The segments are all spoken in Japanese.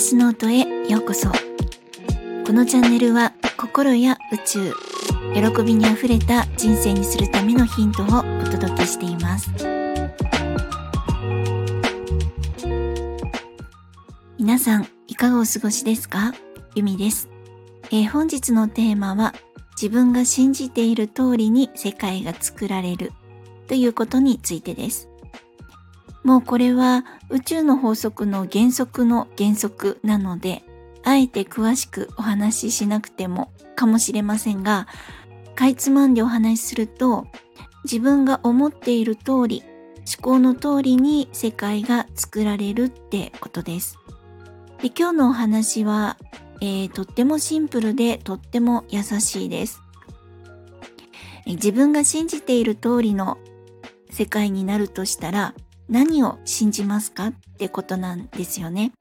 私の音へようこそ。このチャンネルは心や宇宙喜びにあふれた人生にするためのヒントをお届けしています。皆さんいかがお過ごしですか？ゆみです、えー、本日のテーマは自分が信じている通りに世界が作られるということについてです。もうこれは宇宙の法則の原則の原則なので、あえて詳しくお話ししなくてもかもしれませんが、かいつまんでお話しすると、自分が思っている通り、思考の通りに世界が作られるってことです。で今日のお話は、えー、とってもシンプルでとっても優しいです。自分が信じている通りの世界になるとしたら何を信じますかってことなんですよね。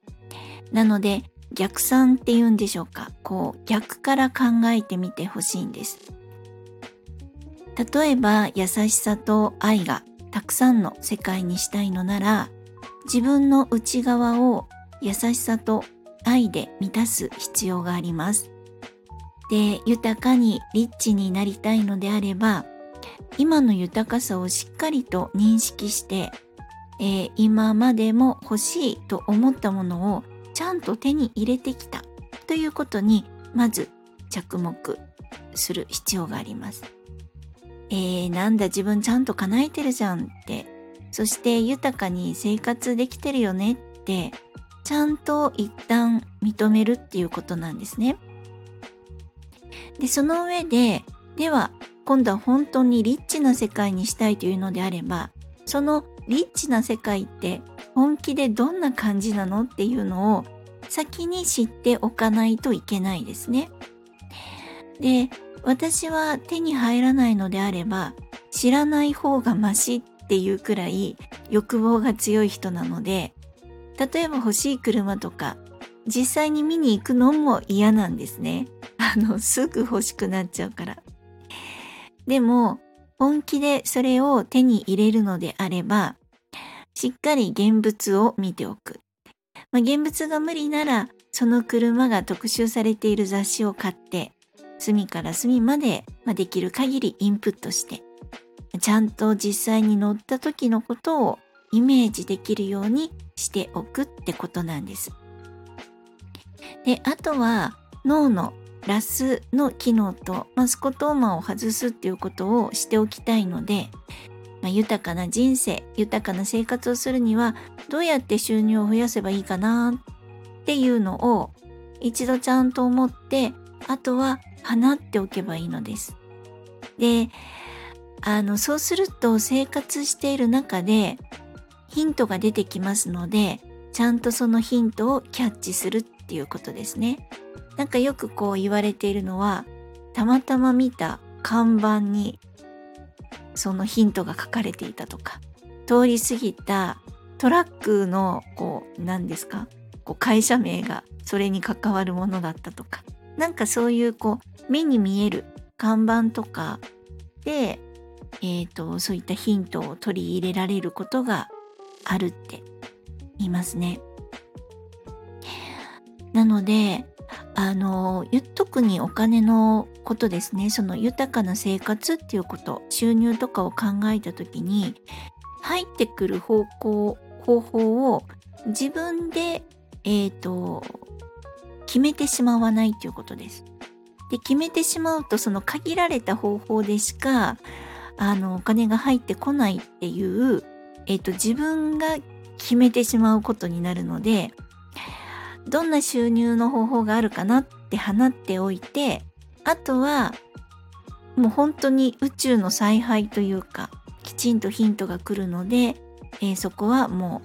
なので逆算っていうんでしょうかこう逆から考えてみてほしいんです。例えば優しさと愛がたくさんの世界にしたいのなら自分の内側を優しさと愛で満たす必要があります。で豊かにリッチになりたいのであれば今の豊かさをしっかりと認識してえー、今までも欲しいと思ったものをちゃんと手に入れてきたということにまず着目する必要があります。えー、なんだ自分ちゃんと叶えてるじゃんってそして豊かに生活できてるよねってちゃんと一旦認めるっていうことなんですね。でその上ででは今度は本当にリッチな世界にしたいというのであればそのリッチな世界って本気でどんな感じなのっていうのを先に知っておかないといけないですね。で、私は手に入らないのであれば知らない方がマシっていうくらい欲望が強い人なので、例えば欲しい車とか実際に見に行くのも嫌なんですね。あの、すぐ欲しくなっちゃうから。でも、本気でそれを手に入れるのであれば、しっかり現物を見ておく。まあ、現物が無理なら、その車が特集されている雑誌を買って、隅から隅まで、まあ、できる限りインプットして、ちゃんと実際に乗った時のことをイメージできるようにしておくってことなんです。で、あとは脳のラスの機能とマスコトーマを外すっていうことをしておきたいので、まあ、豊かな人生豊かな生活をするにはどうやって収入を増やせばいいかなっていうのを一度ちゃんと思ってあとは放っておけばいいのです。であのそうすると生活している中でヒントが出てきますのでちゃんとそのヒントをキャッチするっていうことですね。なんかよくこう言われているのはたまたま見た看板にそのヒントが書かれていたとか通り過ぎたトラックのこう何ですか？こう会社名がそれに関わるものだったとかなんかそういうこう目に見える看板とかで、えーと、そういったヒントを取り入れられることがあるって言いますね。なのであの特にお金のことですねその豊かな生活っていうこと収入とかを考えた時に入ってくる方向方法を自分でえ、ー、と決めてしまわないということです。で決めてしまうとその限られた方法でしかあのお金が入ってこないっていう、えーと自分が決めてしまうことになるのでどんな収入の方法があるかなって放っておいてあとはもう本当に宇宙の采配というかきちんとヒントが来るので、えー、そこはも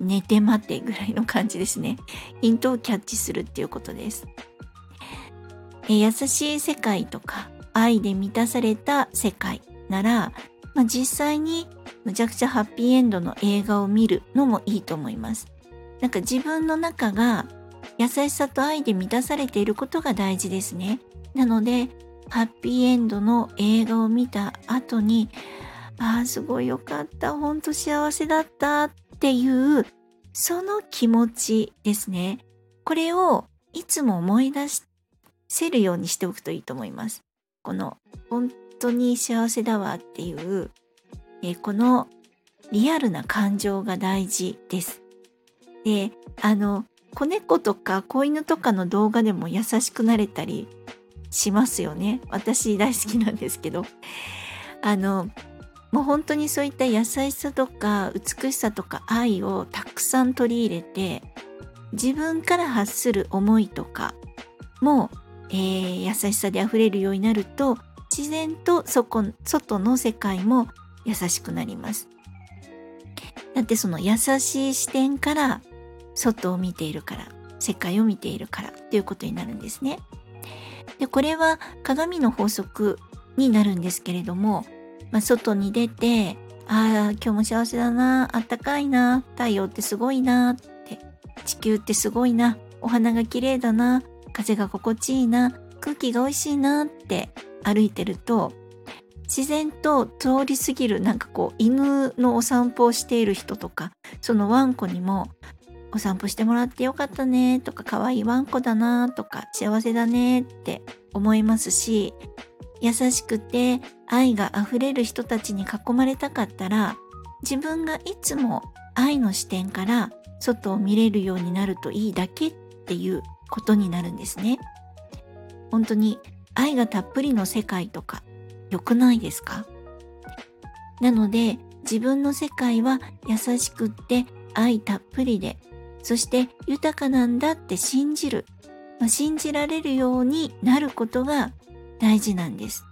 う寝て待てぐらいの感じですね。ヒントをキャッチするっていうことです、えー、優しい世界とか愛で満たされた世界なら、まあ、実際にむちゃくちゃハッピーエンドの映画を見るのもいいと思います。なんか自分の中が優しさと愛で満たされていることが大事ですね。なので、ハッピーエンドの映画を見た後に、ああ、すごいよかった、ほんと幸せだったっていう、その気持ちですね。これをいつも思い出せるようにしておくといいと思います。この本当に幸せだわっていう、えー、このリアルな感情が大事です。で、あの、子猫とか子犬とかの動画でも優しくなれたりしますよね。私大好きなんですけど。あの、もう本当にそういった優しさとか美しさとか愛をたくさん取り入れて自分から発する思いとかも、えー、優しさで溢れるようになると自然とそこ外の世界も優しくなります。だってその優しい視点から外を見ているから世界を見ているからということになるんですね。でこれは鏡の法則になるんですけれどもまあ、外に出て、ああ、今日も幸せだな、あったかいな、太陽ってすごいなって、地球ってすごいな、お花が綺麗だな、風が心地いいな、空気が美味しいなって歩いてると、自然と通り過ぎるなんかこう犬のお散歩をしている人とかそのワンコにもお散歩してもらってよかったねとか可愛いワンコだなとか幸せだねって思いますし優しくて愛があふれる人たちに囲まれたかったら自分がいつも愛の視点から外を見れるようになるといいだけっていうことになるんですね。本当に愛がたっぷりの世界とか良くないですか？なので自分の世界は優しくって愛たっぷりでそして豊かなんだって信じる、まあ、信じられるようになることが大事なんです。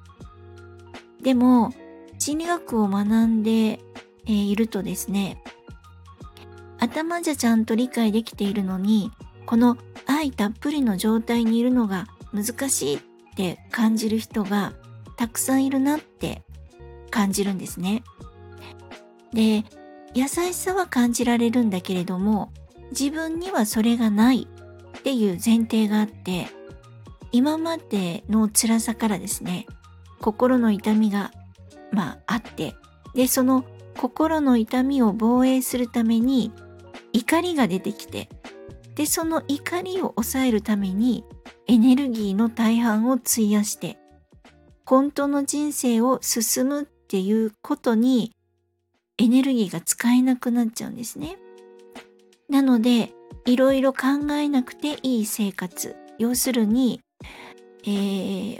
でも、心理学を学んで、いるとですね、頭じゃちゃんと理解できているのに、この愛たっぷりの状態にいるのが難しいって感じる人がたくさんいるなって感じるんですね。で、優しさは感じられるんだけれども、自分にはそれがないっていう前提があって、今までの辛さからですね、心の痛みが、まあ、あって、で、その心の痛みを防衛するために怒りが出てきて、で、その怒りを抑えるためにエネルギーの大半を費やして、本当の人生を進むっていうことにエネルギーが使えなくなっちゃうんですね。なので、いろいろ考えなくていい生活。要するに、え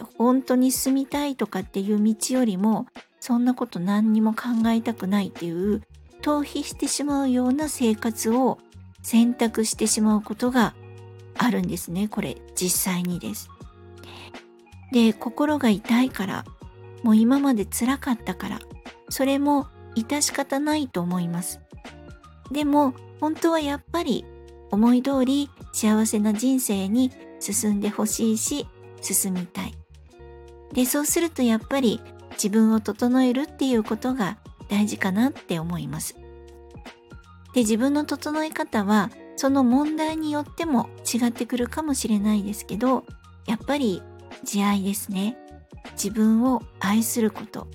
ー、本当に住みたいとかっていう道よりもそんなこと何にも考えたくないっていう逃避してしまうような生活を選択してしまうことがあるんですねこれ実際にです。で心が痛いからもう今まで辛かったからそれも致し方ないと思います。でも本当はやっぱり思い通り幸せな人生に進んでほしいし進みたい。で、そうするとやっぱり自分を整えるっていうことが大事かなって思います。で、自分の整え方はその問題によっても違ってくるかもしれないですけど、やっぱり慈愛ですね。自分を愛すること。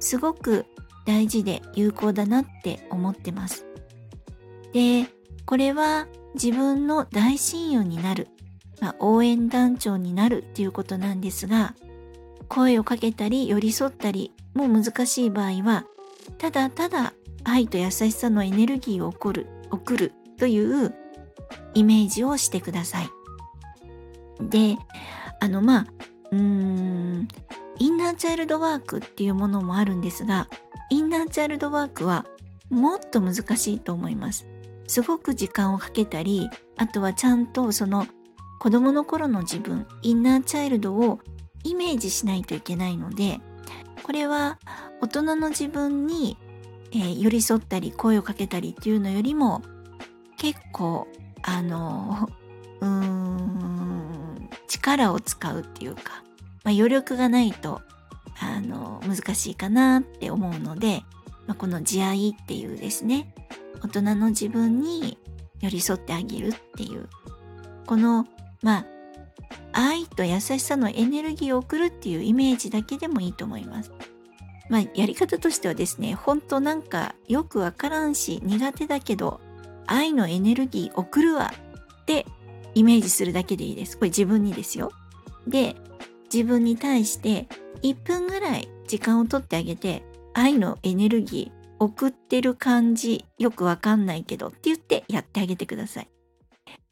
すごく大事で有効だなって思ってます。で、これは自分の大親友になるまあ、応援団長になるっていうことなんですが声をかけたり寄り添ったりも難しい場合はただただ愛と優しさのエネルギーを送る送るというイメージをしてください。であのまあうーんインナーチャイルドワークっていうものもあるんですがインナーチャイルドワークはもっと難しいと思います。すごく時間をかけたりあとはちゃんとその子供の頃の自分インナーチャイルドをイメージしないといけないのでこれは大人の自分に、えー、寄り添ったり声をかけたりっていうのよりも結構あの うーん力を使うっていうか、まあ、余力がないとあの難しいかなって思うので、まあ、この慈愛っていうですね大人の自分に寄り添ってあげるっていうこのまあ愛と優しさのエネルギーを送るっていうイメージだけでもいいと思います。まあやり方としてはですね、ほんとなんかよくわからんし苦手だけど愛のエネルギー送るわってイメージするだけでいいです。これ自分にですよ。で、自分に対して1分ぐらい時間をとってあげて、愛のエネルギー送ってる感じよくわかんないけどって言ってやってあげてください。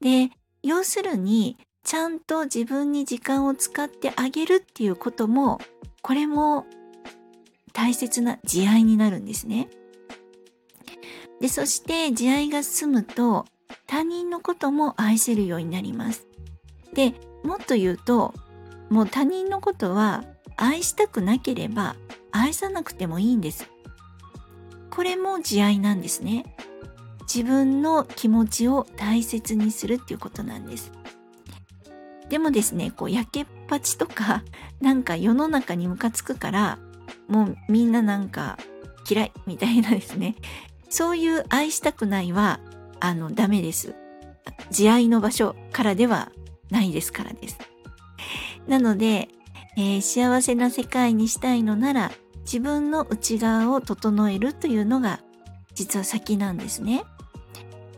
で、要するにちゃんと自分に時間を使ってあげるっていうこともこれも大切な慈愛になるんですね。で、そして慈愛が進むと他人のことも愛せるようになります。で、もっと言うと、もう他人のことは愛したくなければ愛さなくてもいいんです。これも慈愛なんですね。自分の気持ちを大切にするっていうことなんです。でもですね、こう、やけっぱちとか、なんか世の中にムカつくから、もうみんななんか嫌いみたいなですね。そういう愛したくないは、あの、ダメです。慈愛の場所からではないですからです。なので、えー、幸せな世界にしたいのなら、自分の内側を整えるというのが実は先なんですね。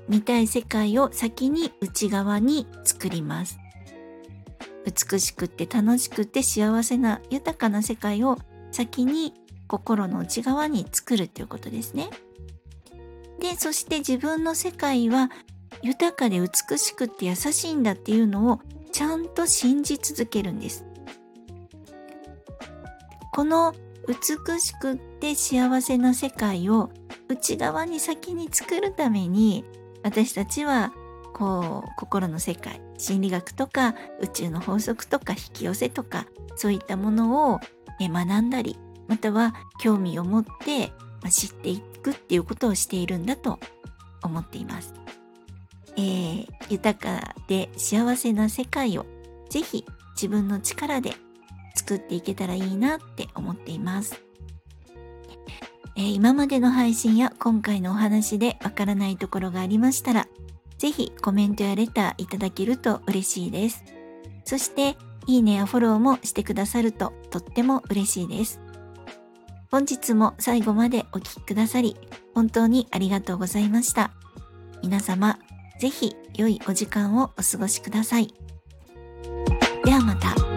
見たい世界を先に内側に作ります。美しくって楽しくて幸せな豊かな世界を先に心の内側に作るということですね。で、そして自分の世界は豊かで美しくって優しいんだっていうのをちゃんと信じ続けるんです。この美しくって幸せな世界を内側に先に作るために私たちはこう心の世界心理学とか宇宙の法則とか引き寄せとかそういったものを学んだりまたは興味を持って知っていくっていうことをしているんだと思っています。えー、豊かで幸せな世界をぜひ自分の力で作っていけたらいいなって思っています。えー、今までの配信や今回のお話でわからないところがありましたら、ぜひコメントやレターいただけると嬉しいです。そして、いいねやフォローもしてくださるととっても嬉しいです。本日も最後までお聴きくださり、本当にありがとうございました。皆様、ぜひ良いお時間をお過ごしください。ではまた。